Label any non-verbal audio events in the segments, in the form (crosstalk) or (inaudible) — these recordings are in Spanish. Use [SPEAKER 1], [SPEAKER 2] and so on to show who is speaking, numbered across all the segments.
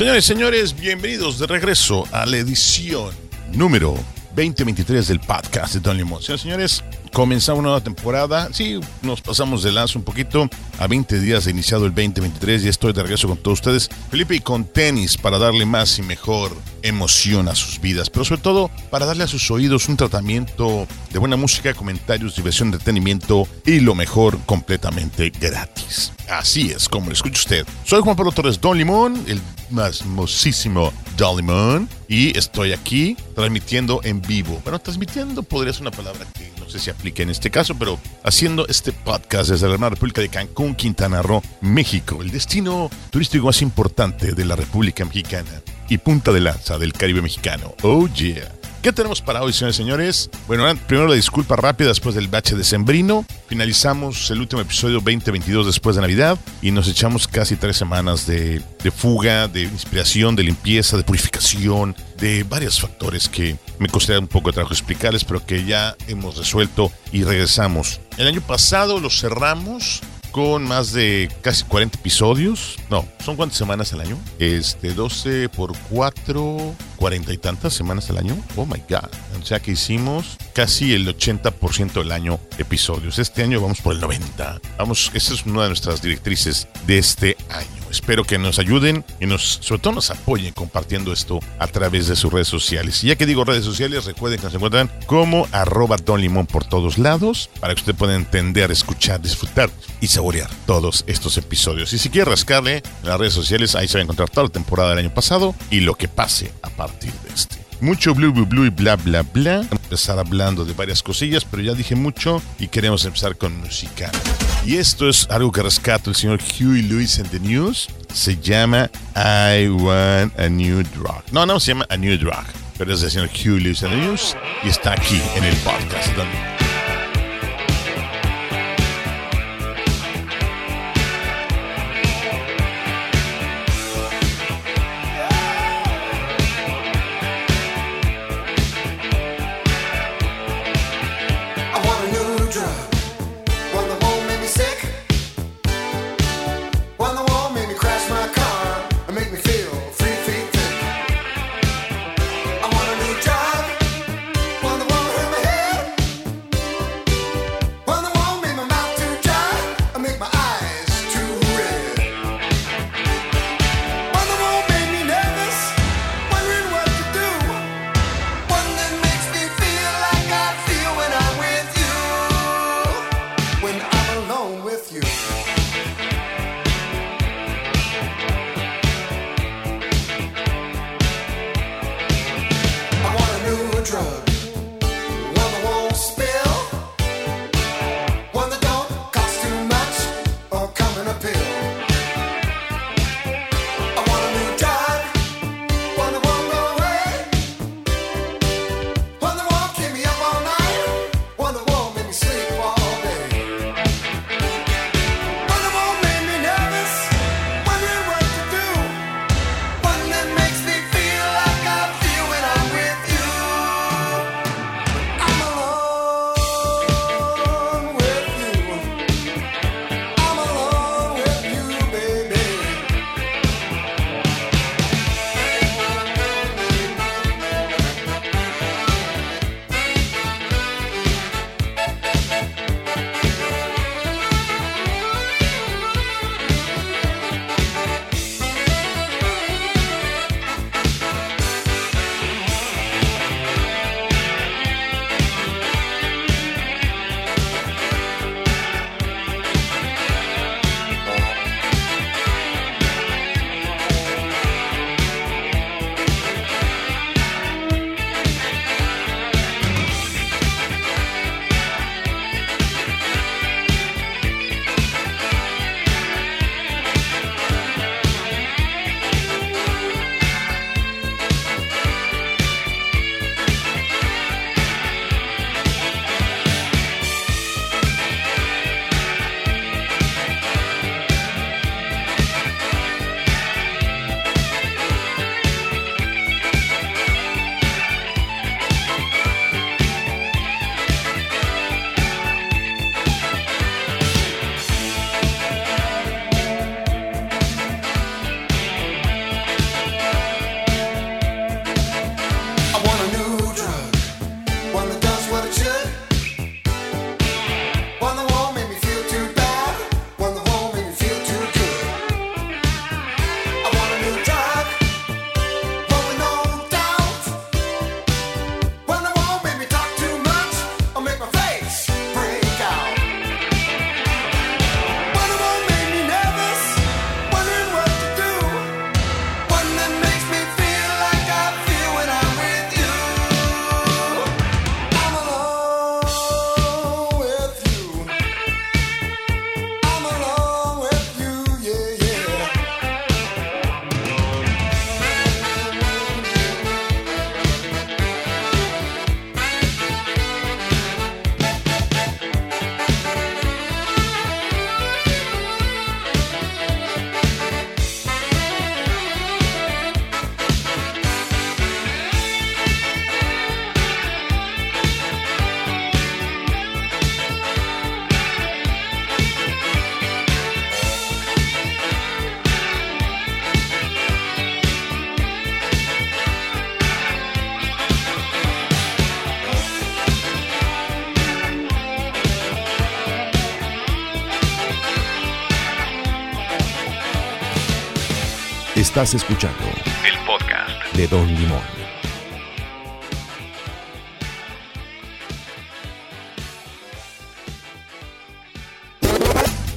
[SPEAKER 1] Señores y señores, bienvenidos de regreso a la edición número 2023 del podcast de Don Limón. Señores señores, comenzamos una nueva temporada. Sí, nos pasamos de lanza un poquito a 20 días de iniciado el 2023 y estoy de regreso con todos ustedes, Felipe, y con tenis para darle más y mejor emoción a sus vidas, pero sobre todo para darle a sus oídos un tratamiento de buena música, comentarios, diversión, entretenimiento y lo mejor completamente gratis. Así es, como lo escucha usted. Soy Juan Pablo Torres Don Limón, el más mosísimo Don Limón, y estoy aquí transmitiendo en vivo. Bueno, transmitiendo podría ser una palabra que no sé si aplica en este caso, pero haciendo este podcast desde la hermana República de Cancún, Quintana Roo, México, el destino turístico más importante de la República Mexicana y punta de lanza del Caribe mexicano. Oh yeah. ¿Qué tenemos para hoy, señores y señores? Bueno, primero la disculpa rápida después del bache de Sembrino. Finalizamos el último episodio 2022 después de Navidad y nos echamos casi tres semanas de, de fuga, de inspiración, de limpieza, de purificación, de varios factores que me costaría un poco de trabajo explicarles, pero que ya hemos resuelto y regresamos. El año pasado lo cerramos con más de casi 40 episodios. No, ¿son cuántas semanas al año? Este, 12 por 4, 40 y tantas semanas al año. Oh my God. O sea que hicimos casi el 80% del año episodios. Este año vamos por el 90. Vamos, esa es una de nuestras directrices de este año. Espero que nos ayuden y nos, sobre todo nos apoyen compartiendo esto a través de sus redes sociales. Y ya que digo redes sociales, recuerden que nos encuentran como arroba Don por todos lados para que usted pueda entender, escuchar, disfrutar y saborear todos estos episodios. Y si quiere rascarle en las redes sociales, ahí se va a encontrar toda la temporada del año pasado y lo que pase a partir de este. Mucho blue, blue, blue y bla, bla, bla. Vamos a empezar hablando de varias cosillas, pero ya dije mucho y queremos empezar con música. Y esto es algo que rescato el señor Huey Lewis en The News. Se llama I Want a New Drug. No, no se llama A New Drug, pero es del señor Huey Lewis en The News y está aquí en el podcast. Donde
[SPEAKER 2] Estás escuchando el podcast de Don Limón.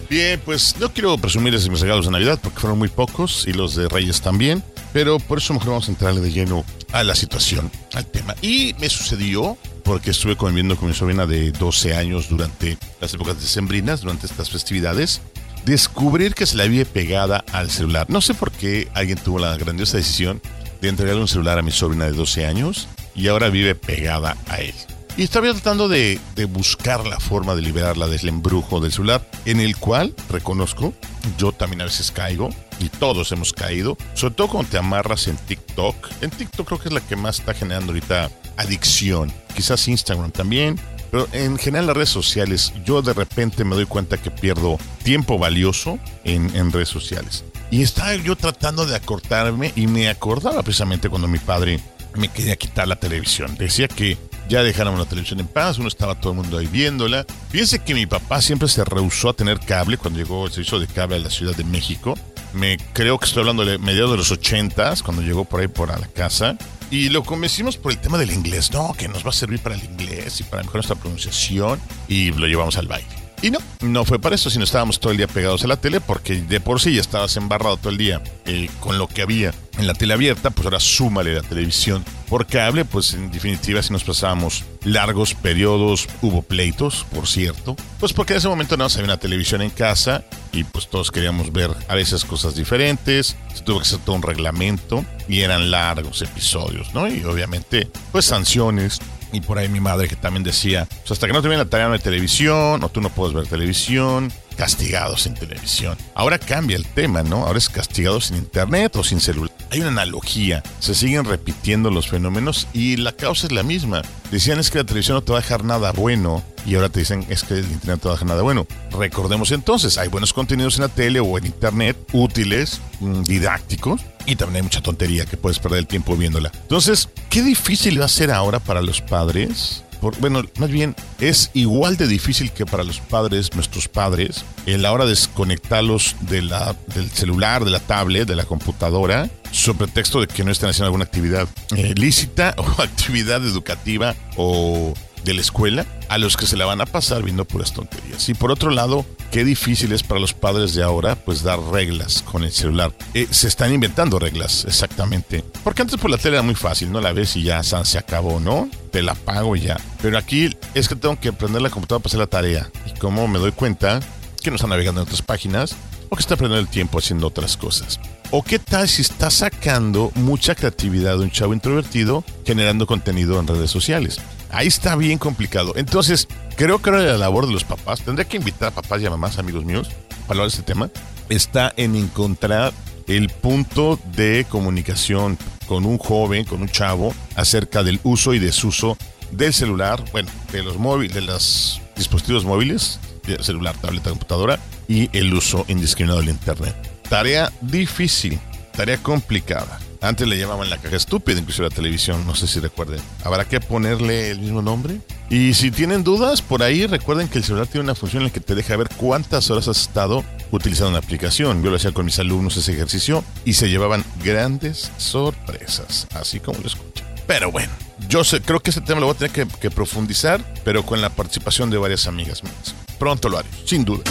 [SPEAKER 1] Bien, pues no quiero presumirles mis regalos de Navidad porque fueron muy pocos y los de Reyes también, pero por eso mejor vamos a entrarle de lleno a la situación, al tema. Y me sucedió porque estuve conviviendo con mi sobrina de 12 años durante las épocas decembrinas, durante estas festividades, descubrir que se le había pegada al celular. No sé por qué alguien tuvo la grandiosa decisión de entregarle un celular a mi sobrina de 12 años y ahora vive pegada a él. Y estaba tratando de, de, buscar la forma de liberarla del embrujo del celular, en el cual, reconozco, yo también a veces caigo, y todos hemos caído, sobre todo cuando te amarras en TikTok. En TikTok creo que es la que más está generando ahorita adicción, quizás Instagram también, pero en general las redes sociales, yo de repente me doy cuenta que pierdo tiempo valioso en, en redes sociales. Y estaba yo tratando de acortarme y me acordaba precisamente cuando mi padre me quería quitar la televisión. Decía que ya dejáramos la televisión en paz, uno estaba todo el mundo ahí viéndola. Fíjense que mi papá siempre se rehusó a tener cable cuando llegó el servicio de cable a la Ciudad de México. Me creo que estoy hablando de mediados de los ochentas, cuando llegó por ahí por a la casa. Y lo convencimos por el tema del inglés. No, que nos va a servir para el inglés y para mejorar nuestra pronunciación. Y lo llevamos al baile. Y no, no fue para eso, sino estábamos todo el día pegados a la tele porque de por sí ya estabas embarrado todo el día eh, con lo que había en la tele abierta, pues ahora súmale la televisión por cable, pues en definitiva si nos pasábamos largos periodos, hubo pleitos, por cierto, pues porque en ese momento no había una televisión en casa y pues todos queríamos ver a veces cosas diferentes, se tuvo que hacer todo un reglamento y eran largos episodios, ¿no? Y obviamente pues sanciones, y por ahí mi madre que también decía, pues hasta que no te viene la tarea de televisión, o tú no puedes ver televisión, castigados sin televisión. Ahora cambia el tema, ¿no? Ahora es castigados sin internet o sin celular. Hay una analogía, se siguen repitiendo los fenómenos y la causa es la misma. Decían es que la televisión no te va a dejar nada bueno y ahora te dicen es que el internet no te va a dejar nada bueno. Recordemos entonces, hay buenos contenidos en la tele o en internet, útiles, didácticos, y también hay mucha tontería que puedes perder el tiempo viéndola. Entonces, qué difícil va a ser ahora para los padres. Por, bueno, más bien es igual de difícil que para los padres, nuestros padres, en la hora de desconectarlos de la, del celular, de la tablet, de la computadora, sobre pretexto de que no estén haciendo alguna actividad eh, lícita (laughs) o actividad educativa o de la escuela a los que se la van a pasar viendo puras tonterías. Y por otro lado, qué difícil es para los padres de ahora, pues dar reglas con el celular. Eh, se están inventando reglas, exactamente. Porque antes por la tele era muy fácil, ¿no? La ves y ya se acabó, ¿no? Te la pago ya. Pero aquí es que tengo que prender la computadora para hacer la tarea. Y como me doy cuenta que no está navegando en otras páginas o que está perdiendo el tiempo haciendo otras cosas. ¿O qué tal si está sacando mucha creatividad de un chavo introvertido generando contenido en redes sociales? Ahí está bien complicado. Entonces, creo que la labor de los papás, tendría que invitar a papás y a mamás, amigos míos, para hablar de este tema, está en encontrar el punto de comunicación con un joven, con un chavo, acerca del uso y desuso del celular, bueno, de los móviles, de los dispositivos móviles, celular, tableta, computadora, y el uso indiscriminado del Internet. Tarea difícil, tarea complicada. Antes le llamaban la caja estúpida, incluso la televisión, no sé si recuerden. ¿Habrá que ponerle el mismo nombre? Y si tienen dudas, por ahí recuerden que el celular tiene una función en la que te deja ver cuántas horas has estado utilizando una aplicación. Yo lo hacía con mis alumnos ese ejercicio y se llevaban grandes sorpresas, así como lo escuchan. Pero bueno, yo sé, creo que este tema lo voy a tener que, que profundizar, pero con la participación de varias amigas mías. Pronto lo haré, sin duda.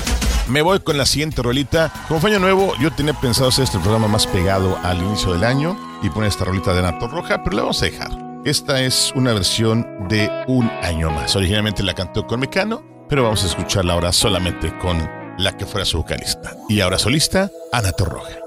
[SPEAKER 1] Me voy con la siguiente rolita. Como año nuevo, yo tenía pensado hacer este programa más pegado al inicio del año y poner esta rolita de Nato Roja, pero la vamos a dejar. Esta es una versión de Un Año Más. Originalmente la cantó con Mecano, pero vamos a escucharla ahora solamente con la que fuera su vocalista. Y ahora solista, Ana Torroja.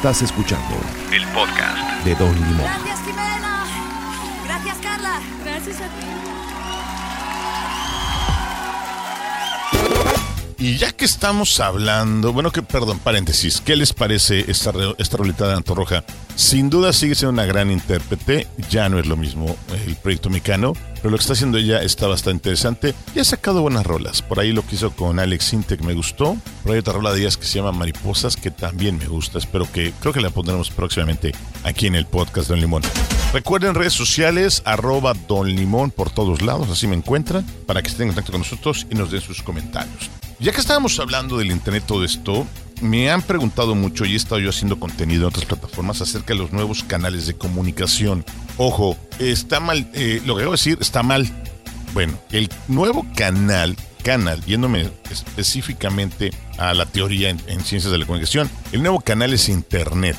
[SPEAKER 2] Estás escuchando
[SPEAKER 3] El podcast.
[SPEAKER 2] de Don Limón.
[SPEAKER 4] Gracias, Jimena. Gracias, Carla. Gracias a ti.
[SPEAKER 1] Y ya que estamos hablando, bueno, que perdón, paréntesis, ¿qué les parece esta, esta rolita de Antorroja? Sin duda sigue siendo una gran intérprete, ya no es lo mismo el proyecto mexicano, pero lo que está haciendo ella está bastante interesante y ha sacado buenas rolas. Por ahí lo que hizo con Alex Intec me gustó, por ahí otra rola de ellas que se llama Mariposas que también me gusta, espero que, creo que la pondremos próximamente aquí en el podcast Don Limón. Recuerden redes sociales, arroba Don Limón por todos lados, así me encuentran, para que estén en contacto con nosotros y nos den sus comentarios. Ya que estábamos hablando del internet, todo esto, me han preguntado mucho y he estado yo haciendo contenido en otras plataformas acerca de los nuevos canales de comunicación. Ojo, está mal, eh, lo que debo decir está mal. Bueno, el nuevo canal, canal, yéndome específicamente a la teoría en, en ciencias de la comunicación, el nuevo canal es Internet.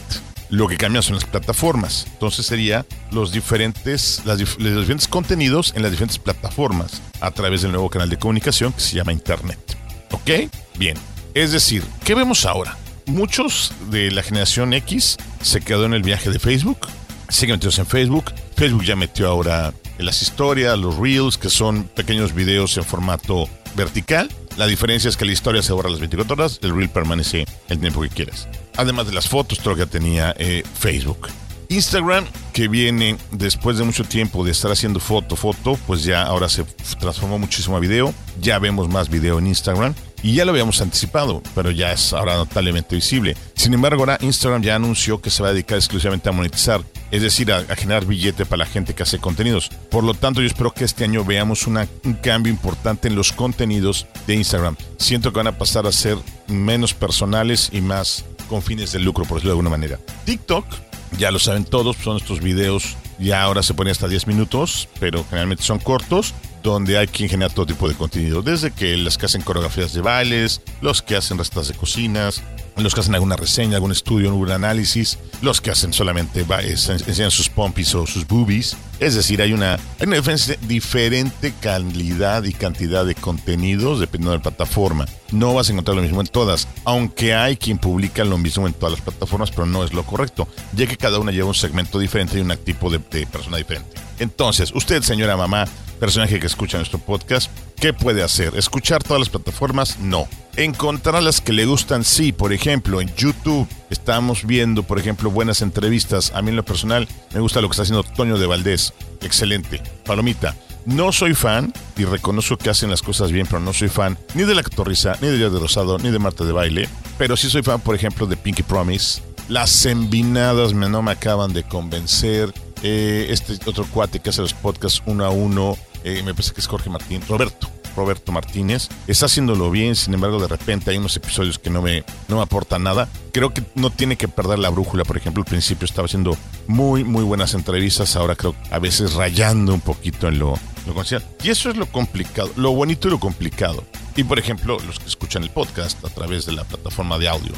[SPEAKER 1] Lo que cambia son las plataformas. Entonces sería los diferentes, las los diferentes contenidos en las diferentes plataformas a través del nuevo canal de comunicación que se llama Internet. ¿Ok? Bien. Es decir, ¿qué vemos ahora? Muchos de la generación X se quedó en el viaje de Facebook, siguen metidos en Facebook. Facebook ya metió ahora las historias, los reels, que son pequeños videos en formato vertical. La diferencia es que la historia se borra las 24 horas, el reel permanece el tiempo que quieras. Además de las fotos, todo lo que tenía eh, Facebook. Instagram, que viene después de mucho tiempo de estar haciendo foto, foto, pues ya ahora se transformó muchísimo a video. Ya vemos más video en Instagram y ya lo habíamos anticipado, pero ya es ahora notablemente visible. Sin embargo, ahora Instagram ya anunció que se va a dedicar exclusivamente a monetizar, es decir, a, generar billete para la gente que hace contenidos. Por lo tanto, yo espero que este año veamos un cambio importante en los contenidos de Instagram. Siento que van a pasar a ser menos personales y más con fines de lucro, por decirlo de alguna manera. TikTok ya lo saben todos, son estos videos, ya ahora se ponen hasta 10 minutos, pero generalmente son cortos, donde hay quien genera todo tipo de contenido, desde que los que hacen coreografías de bailes, los que hacen recetas de cocinas, los que hacen alguna reseña, algún estudio, algún análisis, los que hacen solamente enseñan sus pompis o sus boobies. Es decir, hay una, hay una diferente calidad y cantidad de contenidos dependiendo de la plataforma. No vas a encontrar lo mismo en todas, aunque hay quien publica lo mismo en todas las plataformas, pero no es lo correcto, ya que cada una lleva un segmento diferente y un tipo de, de persona diferente. Entonces, usted, señora mamá, personaje que escucha nuestro podcast, ¿qué puede hacer? ¿Escuchar todas las plataformas? No. Encontrar las que le gustan, sí. Por ejemplo, en YouTube estamos viendo, por ejemplo, buenas entrevistas. A mí en lo personal me gusta lo que está haciendo Toño de Valdés. Excelente. Palomita. No soy fan y reconozco que hacen las cosas bien, pero no soy fan ni de La Cotorrisa, ni de Díaz de Rosado, ni de Marta de Baile. Pero sí soy fan, por ejemplo, de Pinky Promise. Las envinadas me, no me acaban de convencer. Eh, este otro cuate que hace los podcasts uno a uno, eh, me parece que es Jorge Martín, Roberto. Roberto Martínez. Está haciéndolo bien, sin embargo, de repente hay unos episodios que no me, no me aportan nada. Creo que no tiene que perder la brújula. Por ejemplo, al principio estaba haciendo muy, muy buenas entrevistas. Ahora creo a veces rayando un poquito en lo, lo comercial. Y eso es lo complicado, lo bonito y lo complicado. Y por ejemplo, los que escuchan el podcast a través de la plataforma de audio.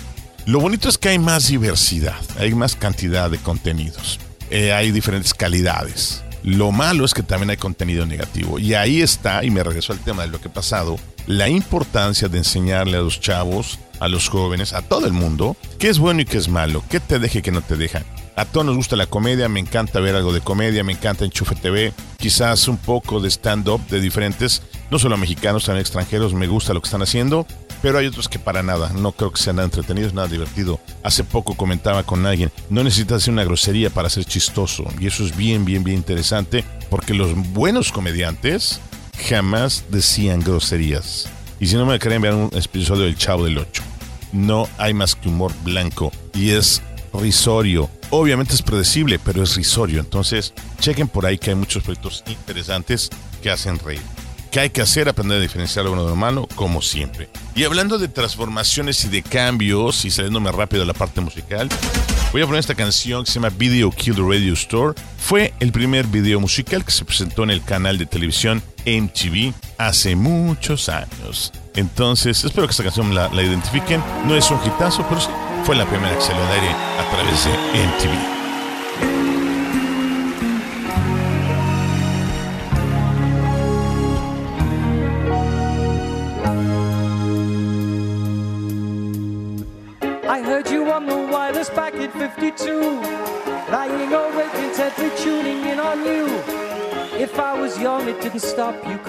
[SPEAKER 1] Lo bonito es que hay más diversidad, hay más cantidad de contenidos, eh, hay diferentes calidades. Lo malo es que también hay contenido negativo. Y ahí está, y me regreso al tema de lo que ha pasado, la importancia de enseñarle a los chavos, a los jóvenes, a todo el mundo, qué es bueno y qué es malo, qué te deja y qué no te deja. A todos nos gusta la comedia, me encanta ver algo de comedia, me encanta Enchufe TV, quizás un poco de stand-up de diferentes, no solo mexicanos, también extranjeros, me gusta lo que están haciendo, pero hay otros que para nada, no creo que sean nada entretenidos, nada divertido. Hace poco comentaba con alguien, no necesitas hacer una grosería para ser chistoso, y eso es bien, bien, bien interesante, porque los buenos comediantes jamás decían groserías. Y si no me creen, vean un episodio del Chavo del 8. No hay más que humor blanco, y es risorio. Obviamente es predecible, pero es risorio. Entonces, chequen por ahí que hay muchos proyectos interesantes que hacen reír. ¿Qué hay que hacer? Aprender a diferenciar lo bueno de lo malo, como siempre. Y hablando de transformaciones y de cambios, y saliéndome rápido de la parte musical, voy a poner esta canción que se llama Video Kill the Radio Store. Fue el primer video musical que se presentó en el canal de televisión MTV hace muchos años. Entonces, espero que esta canción la, la identifiquen. No es un hitazo, pero sí fue la primera que se lo daré a través de MTV.
[SPEAKER 3] Stop you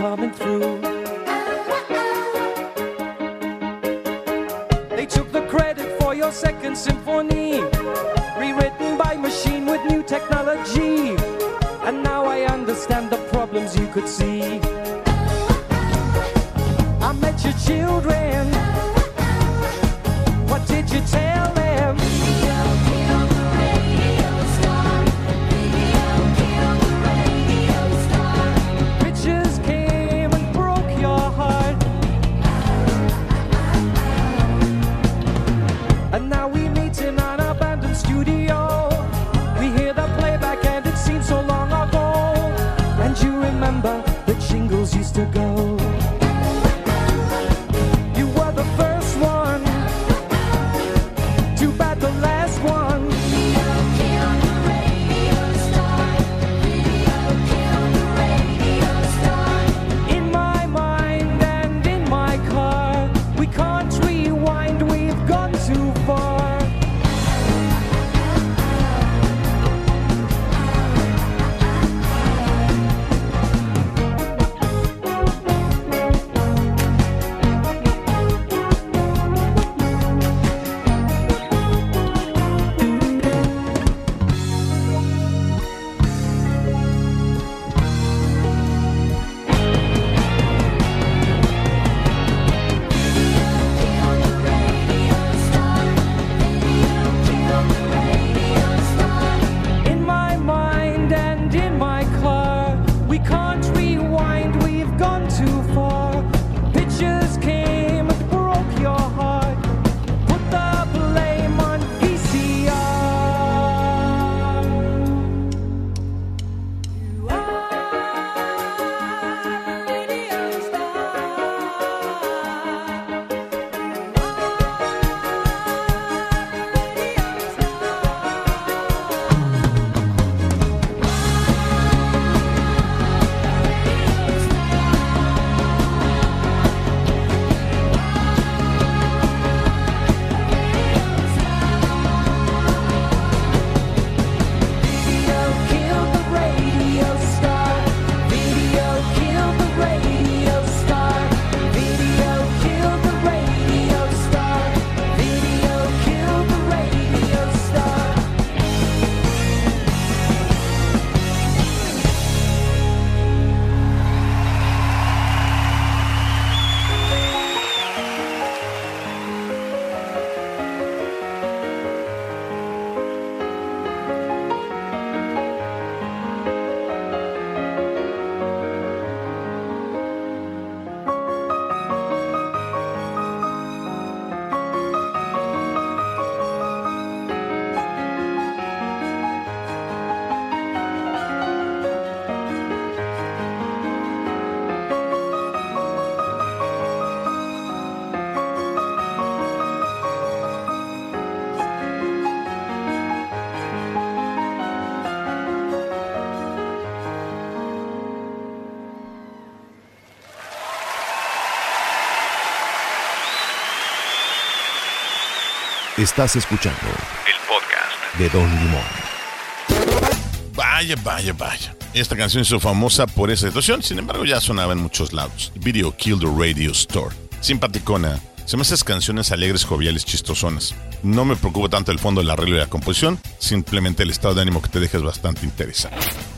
[SPEAKER 2] Estás escuchando
[SPEAKER 5] el podcast
[SPEAKER 2] de Don Limón.
[SPEAKER 1] Vaya, vaya, vaya. Esta canción hizo famosa por esa situación, sin embargo ya sonaba en muchos lados. Video Kill the Radio Store. Simpaticona. Se me hacen canciones alegres, joviales, chistosonas. No me preocupa tanto el fondo, el arreglo y la composición, simplemente el estado de ánimo que te deja es bastante interesante.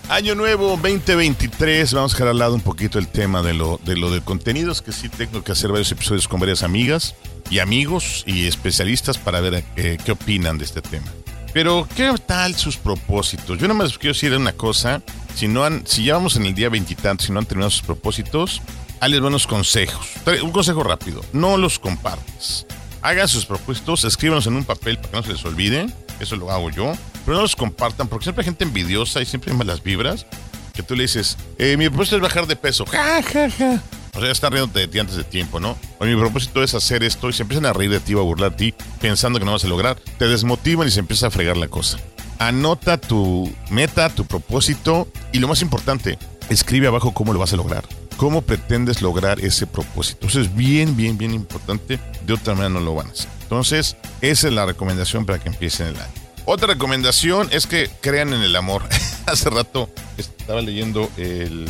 [SPEAKER 1] Año nuevo 2023, vamos a dejar al lado un poquito el tema de lo de lo de contenidos, que sí tengo que hacer varios episodios con varias amigas y amigos y especialistas para ver eh, qué opinan de este tema. Pero, ¿qué tal sus propósitos? Yo nada más quiero decir una cosa. Si, no han, si ya vamos en el día veintitantos y no han terminado sus propósitos, hazles buenos consejos. Un consejo rápido. No los compartas. Hagan sus propósitos, escríbanos en un papel para que no se les olvide. Eso lo hago yo. Pero no los compartan porque siempre hay gente envidiosa y siempre hay malas vibras. Que tú le dices, eh, mi propósito es bajar de peso. Ja, ja, ja. Sea, ya están riendo de ti antes de tiempo, ¿no? Mi propósito es hacer esto y se empiezan a reír de ti o a burlar de ti pensando que no vas a lograr. Te desmotivan y se empieza a fregar la cosa. Anota tu meta, tu propósito y lo más importante, escribe abajo cómo lo vas a lograr. ¿Cómo pretendes lograr ese propósito? Eso es bien, bien, bien importante. De otra manera no lo van a hacer. Entonces, esa es la recomendación para que empiecen el año. Otra recomendación es que crean en el amor. (laughs) Hace rato estaba leyendo el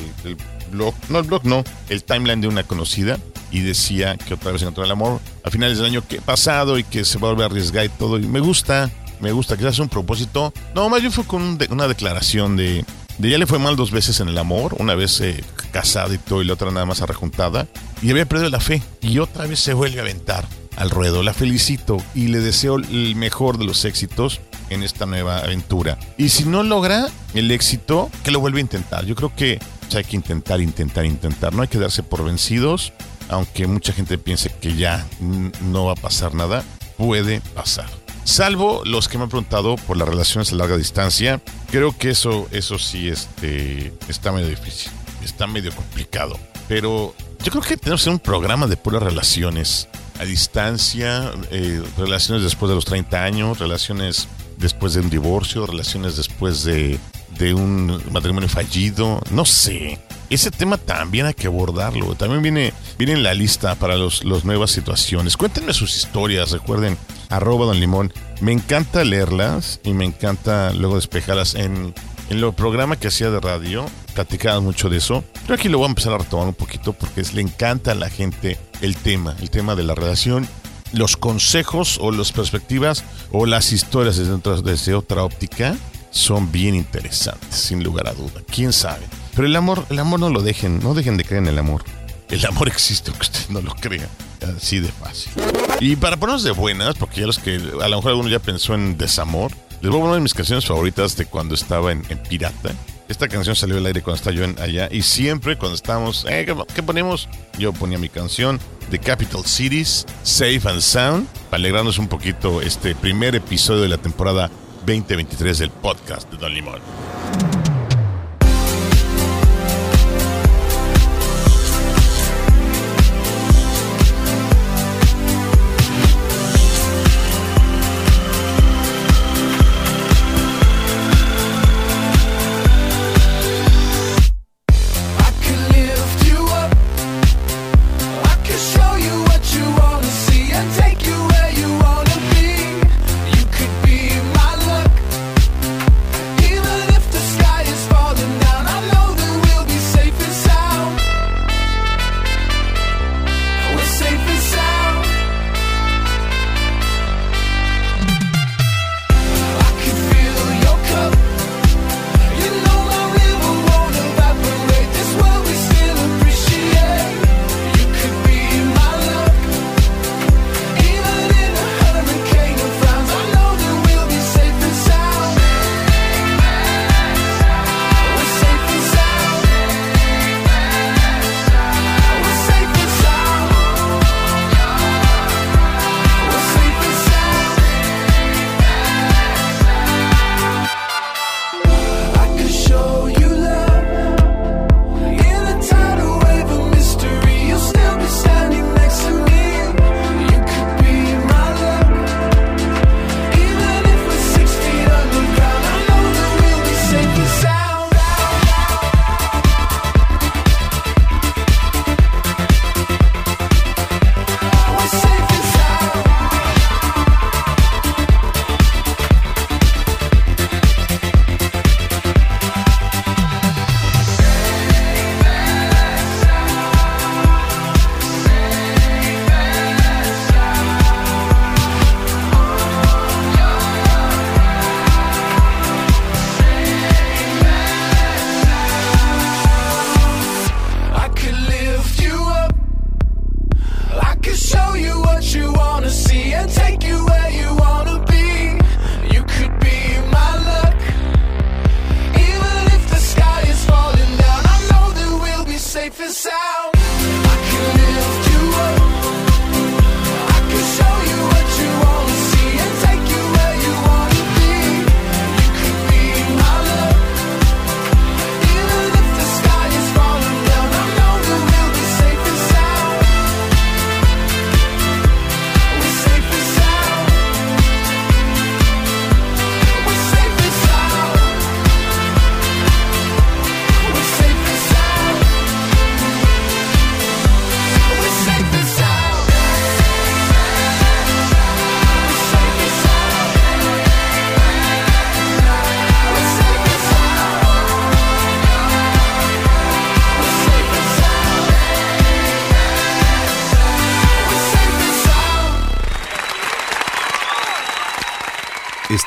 [SPEAKER 1] blog, no el blog, no, el timeline de una conocida y decía que otra vez encontró el amor a finales del año que pasado y que se vuelve a arriesgar y todo. Y me gusta, me gusta, que hace un propósito. No, más bien fue con un de- una declaración de, de ya le fue mal dos veces en el amor, una vez eh, casada y todo y la otra nada más arrejuntada. Y había perdido la fe y otra vez se vuelve a aventar al ruedo. La felicito y le deseo el mejor de los éxitos en esta nueva aventura. Y si no logra el éxito, que lo vuelva a intentar. Yo creo que hay que intentar, intentar, intentar. No hay que darse por vencidos, aunque mucha gente piense que ya no va a pasar nada, puede pasar. Salvo los que me han preguntado por las relaciones a larga distancia, creo que eso, eso sí este, está medio difícil, está medio complicado. Pero yo creo que tenemos que un programa de puras relaciones a distancia, eh, relaciones después de los 30 años, relaciones después de un divorcio, relaciones después de, de un matrimonio fallido, no sé. Ese tema también hay que abordarlo. También viene, viene en la lista para las los nuevas situaciones. Cuéntenme sus historias, recuerden, arroba don limón. Me encanta leerlas y me encanta luego despejarlas en, en el programa que hacía de radio. Platicaban mucho de eso. Pero aquí lo voy a empezar a retomar un poquito porque le encanta a la gente el tema, el tema de la relación los consejos o las perspectivas o las historias desde otra óptica son bien interesantes, sin lugar a duda. ¿Quién sabe? Pero el amor, el amor no lo dejen, no dejen de creer en el amor. El amor (laughs) existe, aunque usted no lo crea. Así de fácil. Y para ponernos de buenas, porque ya los que a lo mejor alguno ya pensó en desamor, les voy a poner una de mis canciones favoritas de cuando estaba en, en Pirata. Esta canción salió al aire cuando estaba yo en allá y siempre cuando estábamos, eh, ¿qué, qué ponemos? Yo ponía mi canción de Capital Cities, Safe and Sound, para alegrarnos un poquito este primer episodio de la temporada 2023 del podcast de Don Limón.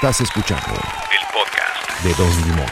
[SPEAKER 2] Estás escuchando
[SPEAKER 1] El podcast.
[SPEAKER 2] de Don Limón.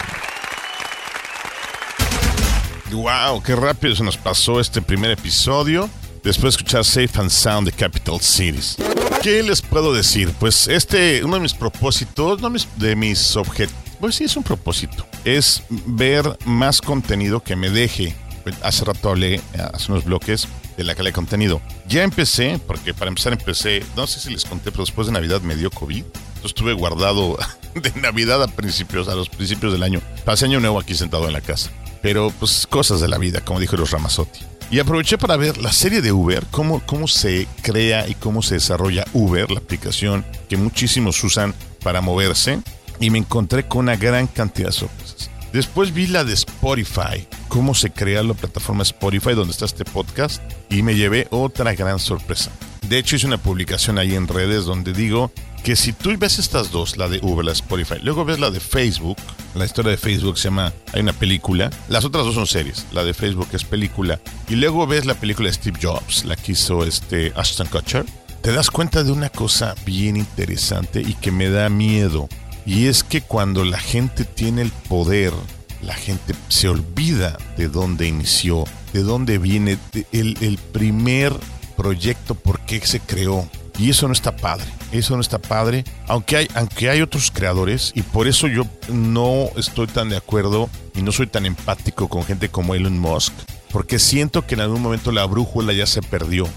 [SPEAKER 1] Wow, qué rápido se nos pasó este primer episodio. Después de escuchar Safe and Sound de Capital Cities. ¿Qué les puedo decir? Pues este, uno de mis propósitos, no mis- de mis objetivos, pues sí es un propósito, es ver más contenido que me deje. Hace rato hablé, hace unos bloques, de la calidad de contenido. Ya empecé, porque para empezar empecé, no sé si les conté, pero después de Navidad me dio COVID. Entonces estuve guardado (laughs) de Navidad a principios, a los principios del año. Pasé año nuevo aquí sentado en la casa. Pero pues cosas de la vida, como dijo los Ramazotti. Y aproveché para ver la serie de Uber, cómo, cómo se crea y cómo se desarrolla Uber, la aplicación que muchísimos usan para moverse. Y me encontré con una gran cantidad de sorpresas. Después vi la de Spotify, cómo se crea la plataforma Spotify donde está este podcast y me llevé otra gran sorpresa. De hecho hice una publicación ahí en redes donde digo que si tú ves estas dos, la de Uber, la de Spotify, luego ves la de Facebook, la historia de Facebook se llama, hay una película, las otras dos son series, la de Facebook es película, y luego ves la película de Steve Jobs, la que hizo este Ashton Kutcher, te das cuenta de una cosa bien interesante y que me da miedo. Y es que cuando la gente tiene el poder, la gente se olvida de dónde inició, de dónde viene el, el primer proyecto, por qué se creó. Y eso no está padre, eso no está padre, aunque hay, aunque hay otros creadores y por eso yo no estoy tan de acuerdo y no soy tan empático con gente como Elon Musk, porque siento que en algún momento la brújula ya se perdió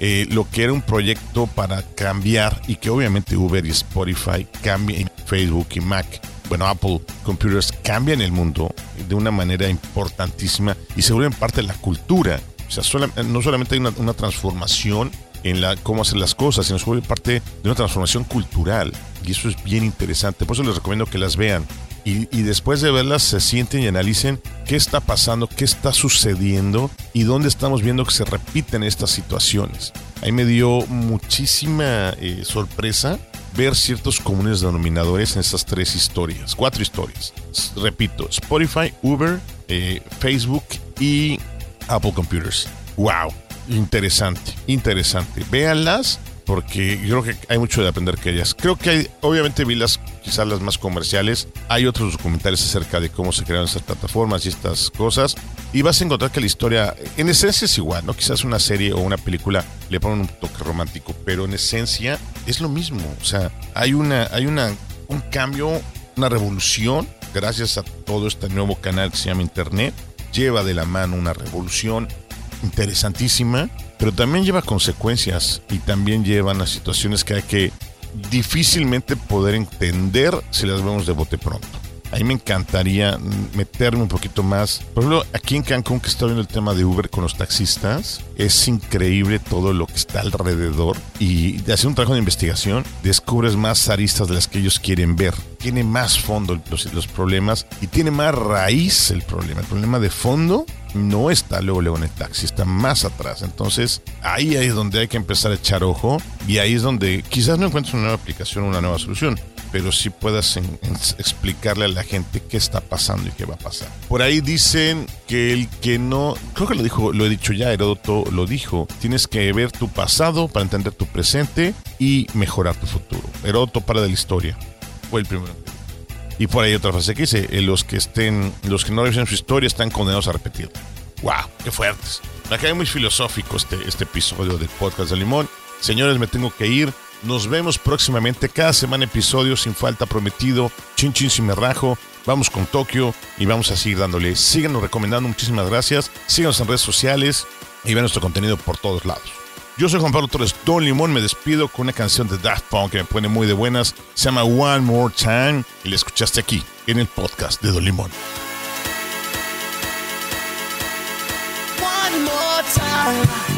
[SPEAKER 1] eh, lo que era un proyecto para cambiar y que obviamente Uber y Spotify cambien, Facebook y Mac, bueno, Apple Computers cambian el mundo de una manera importantísima y se vuelven parte de la cultura. O sea, no solamente hay una transformación en la cómo hacer las cosas, sino se vuelve parte de una transformación cultural. Y eso es bien interesante. Por eso les recomiendo que las vean. Y, y después de verlas se sienten y analicen qué está pasando, qué está sucediendo y dónde estamos viendo que se repiten estas situaciones. Ahí me dio muchísima eh, sorpresa ver ciertos comunes denominadores en estas tres historias, cuatro historias. Repito, Spotify, Uber, eh, Facebook y Apple Computers. ¡Wow! Interesante, interesante. Véanlas porque yo creo que hay mucho de aprender que ellas. Creo que hay, obviamente vi las, quizás las más comerciales. Hay otros documentales acerca de cómo se crearon estas plataformas y estas cosas. Y vas a encontrar que la historia, en esencia es igual, ¿no? Quizás una serie o una película le ponen un toque romántico, pero en esencia es lo mismo. O sea, hay una, hay una, un cambio, una revolución, gracias a todo este nuevo canal que se llama Internet. Lleva de la mano una revolución interesantísima, pero también lleva consecuencias y también llevan a situaciones que hay que difícilmente poder entender si las vemos de bote pronto. A mí me encantaría meterme un poquito más. Por ejemplo, aquí en Cancún que está viendo el tema de Uber con los taxistas, es increíble todo lo que está alrededor y hacer un trabajo de investigación descubres más aristas de las que ellos quieren ver. Tiene más fondo los, los problemas y tiene más raíz el problema. El problema de fondo no está luego, luego en el taxi, está más atrás. Entonces, ahí es donde hay que empezar a echar ojo y ahí es donde quizás no encuentres una nueva aplicación, una nueva solución, pero sí puedas en- en- explicarle a la gente qué está pasando y qué va a pasar. Por ahí dicen que el que no, creo que lo dijo, lo he dicho ya, Heródoto lo dijo, tienes que ver tu pasado para entender tu presente y mejorar tu futuro. Heródoto para de la historia. Fue el primero. Y por ahí otra frase que dice, eh, los que estén, los que no revisen su historia están condenados a repetir. ¡Wow! ¡Qué fuertes! Me cae muy filosófico este, este episodio del podcast de Limón. Señores, me tengo que ir. Nos vemos próximamente. Cada semana episodio sin falta prometido. Chin chin si me rajo. Vamos con Tokio y vamos a seguir dándole. Síganos recomendando. Muchísimas gracias. Síganos en redes sociales y vean nuestro contenido por todos lados. Yo soy Juan Pablo Torres Don Limón, me despido con una canción de Daft Punk que me pone muy de buenas. Se llama One More Time y la escuchaste aquí en el podcast de Don Limón.
[SPEAKER 6] One more time.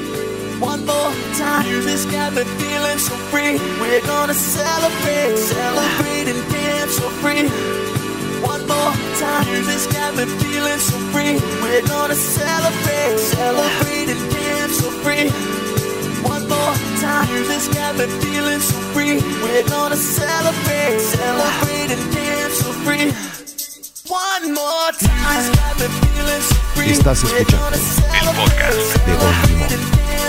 [SPEAKER 5] One more time. Music's got me feeling so free. We're gonna celebrate, celebrate and dance so free. One more time. Music's got me feeling so free. We're gonna celebrate, celebrate and dance so free. One more time. Music's got me feeling so free. We're gonna celebrate, celebrate and dance so free. One more time. Music's got me feeling so free.
[SPEAKER 2] Estás escuchando
[SPEAKER 5] gonna celebrate,
[SPEAKER 2] de Don Limón.